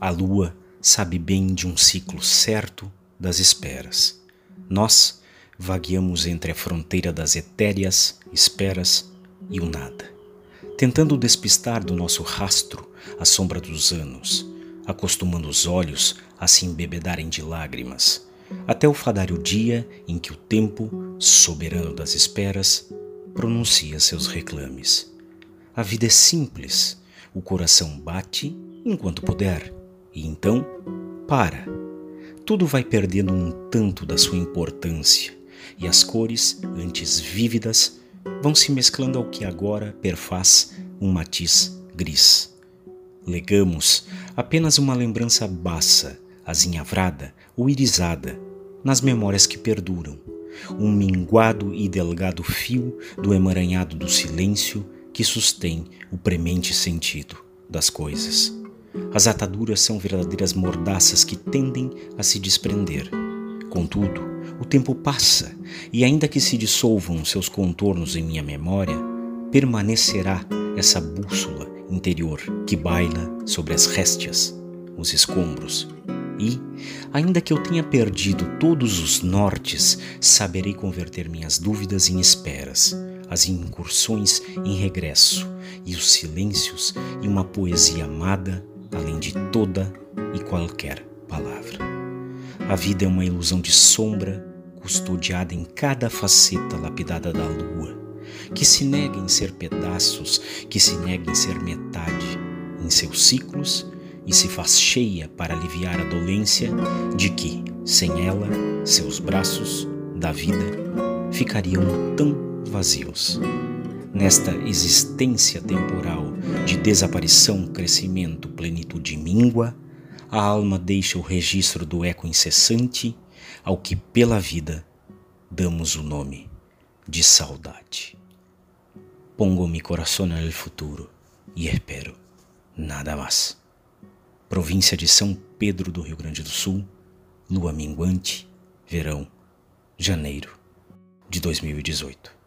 A lua sabe bem de um ciclo certo das esperas. Nós vagueamos entre a fronteira das etéreas esperas e o nada, tentando despistar do nosso rastro a sombra dos anos, acostumando os olhos a se embebedarem de lágrimas, até o fadário dia em que o tempo, soberano das esperas, pronuncia seus reclames. A vida é simples, o coração bate enquanto puder, e então para. Tudo vai perdendo um tanto da sua importância e as cores, antes vívidas, vão se mesclando ao que agora perfaz um matiz gris. Legamos apenas uma lembrança baça, azinhavrada ou irisada, nas memórias que perduram, um minguado e delgado fio do emaranhado do silêncio que sustém o premente sentido das coisas. As ataduras são verdadeiras mordaças que tendem a se desprender. Contudo, o tempo passa e, ainda que se dissolvam seus contornos em minha memória, permanecerá essa bússola interior que baila sobre as réstias, os escombros. E, ainda que eu tenha perdido todos os nortes, saberei converter minhas dúvidas em esperas, as incursões em regresso e os silêncios em uma poesia amada, além de toda e qualquer palavra. A vida é uma ilusão de sombra custodiada em cada faceta lapidada da lua, que se nega em ser pedaços, que se nega em ser metade, em seus ciclos e se faz cheia para aliviar a dolência de que, sem ela, seus braços da vida ficariam tão vazios. Nesta existência temporal de desaparição, crescimento, plenitude míngua, a alma deixa o registro do eco incessante ao que pela vida damos o nome de saudade. Pongo mi corazón en el futuro e espero nada mais. Província de São Pedro do Rio Grande do Sul, lua minguante, verão, janeiro de 2018.